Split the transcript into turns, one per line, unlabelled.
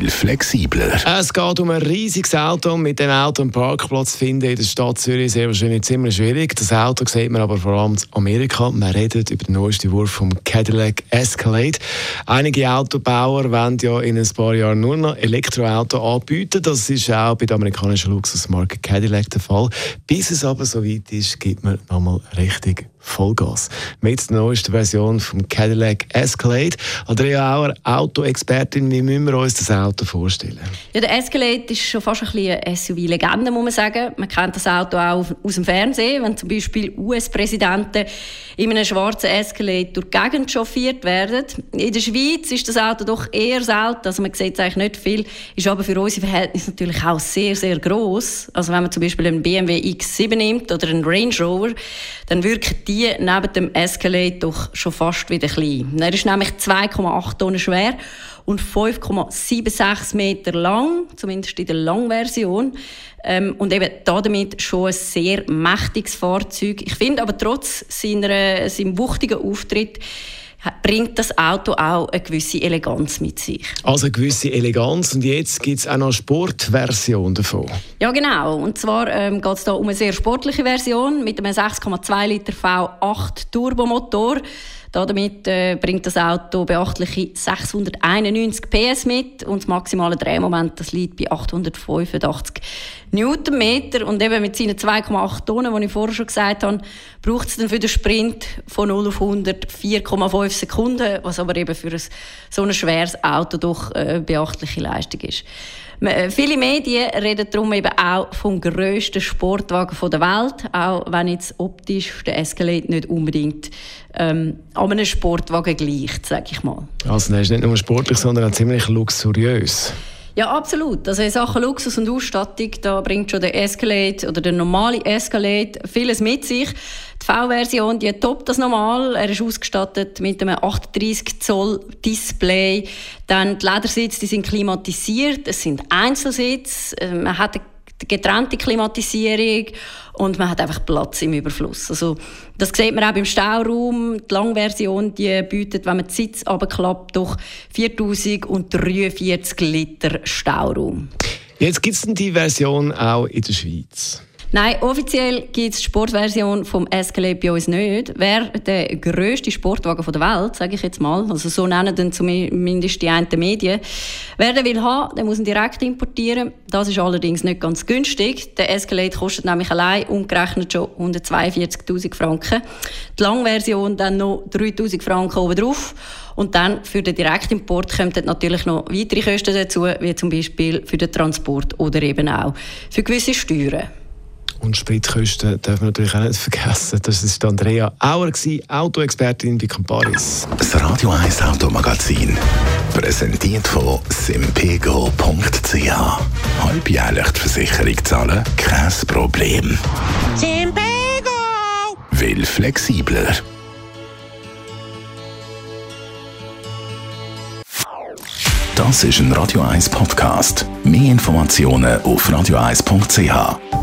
Will flexibler.
Es geht um ein riesiges Auto. Mit dem Auto einen Parkplatz finden in der Stadt Zürich sehr wahrscheinlich ziemlich schwierig. Das Auto sieht man aber vor allem in Amerika. Man redet über den neuesten Wurf vom Cadillac Escalade. Einige Autobauer wollen ja in ein paar Jahren nur noch Elektroauto anbieten. Das ist auch bei der amerikanischen Luxusmarke Cadillac der Fall. Bis es aber so weit ist, gibt man nochmal richtig Vollgas. Mit der neuesten Version vom Cadillac Escalade. Andrea Auer, Autoexpertin, wie müssen wir uns das Auto vorstellen?
Ja, der Escalade ist schon fast ein bisschen eine SUV-Legende, muss man sagen. Man kennt das Auto auch aus dem Fernsehen, wenn zum Beispiel US-Präsidenten in einem schwarzen Escalade durch die Gegend chauffiert werden. In der Schweiz ist das Auto doch eher selten, also man sieht es eigentlich nicht viel, ist aber für unsere Verhältnisse natürlich auch sehr, sehr groß. Also wenn man zum Beispiel einen BMW X7 nimmt oder einen Range Rover, dann wirkt die neben dem Escalade doch schon fast wieder klein. Er ist nämlich 2,8 Tonnen schwer und 5,76 Meter lang, zumindest in der Langversion. Ähm, und eben damit schon ein sehr mächtiges Fahrzeug. Ich finde aber trotz seiner, seinem wuchtigen Auftritt bringt das Auto auch eine gewisse Eleganz mit sich.
Also eine gewisse Eleganz und jetzt gibt es auch noch eine Sportversion davon.
Ja genau, und zwar ähm, geht es da um eine sehr sportliche Version mit einem 6,2 Liter V8 Turbomotor. Damit äh, bringt das Auto beachtliche 691 PS mit und das maximale Drehmoment das liegt bei 885 Newtonmeter und eben mit seinen 2,8 Tonnen, die ich vorher schon gesagt habe, braucht es dann für den Sprint von 0 auf 100 4,5 Sekunden, was aber eben für ein, so ein schweres Auto doch äh, beachtliche Leistung ist. Äh, viele Medien reden darum eben auch vom grössten Sportwagen der Welt, auch wenn jetzt optisch der Escalade nicht unbedingt ähm, an einem Sportwagen gleicht, sage ich mal.
Also er ist nicht nur sportlich, sondern auch ziemlich luxuriös.
Ja, absolut. Also in Sachen Luxus und Ausstattung, da bringt schon der Escalade oder der normale Escalade vieles mit sich. Die V-Version, die toppt das normal. Er ist ausgestattet mit einem 38 Zoll Display. Dann die Ledersitze, die sind klimatisiert. Es sind Einzelsitze. Man hat eine getrennte Klimatisierung und man hat einfach Platz im Überfluss. Also, das sieht man auch beim Stauraum. Die Langversion die bietet, wenn man den Sitz abklappt, doch 4043 Liter Stauraum.
Jetzt gibt es die Version auch in der Schweiz.
Nein, offiziell gibt es Sportversion vom Escalade bei uns nicht. Wer der grösste Sportwagen der Welt, sage ich jetzt mal, also so nennen dann zumindest die einen Medien, wer den will haben, der muss ihn direkt importieren. Das ist allerdings nicht ganz günstig. Der Escalade kostet nämlich allein umgerechnet schon 142'000 Franken. Die Langversion dann noch 3'000 Franken obendrauf. Und dann für den Direktimport kommen natürlich noch weitere Kosten dazu, wie zum Beispiel für den Transport oder eben auch für gewisse Steuern.
Und Spritkosten dürfen wir natürlich auch nicht vergessen. Das ist Andrea Auer, Autoexpertin bei Camparis.
Das Radio 1 Automagazin. Präsentiert von simpego.ch. Halbjährlich die Versicherung zahlen? Kein Problem. Simpego! Will flexibler. Das ist ein Radio 1 Podcast. Mehr Informationen auf radio1.ch.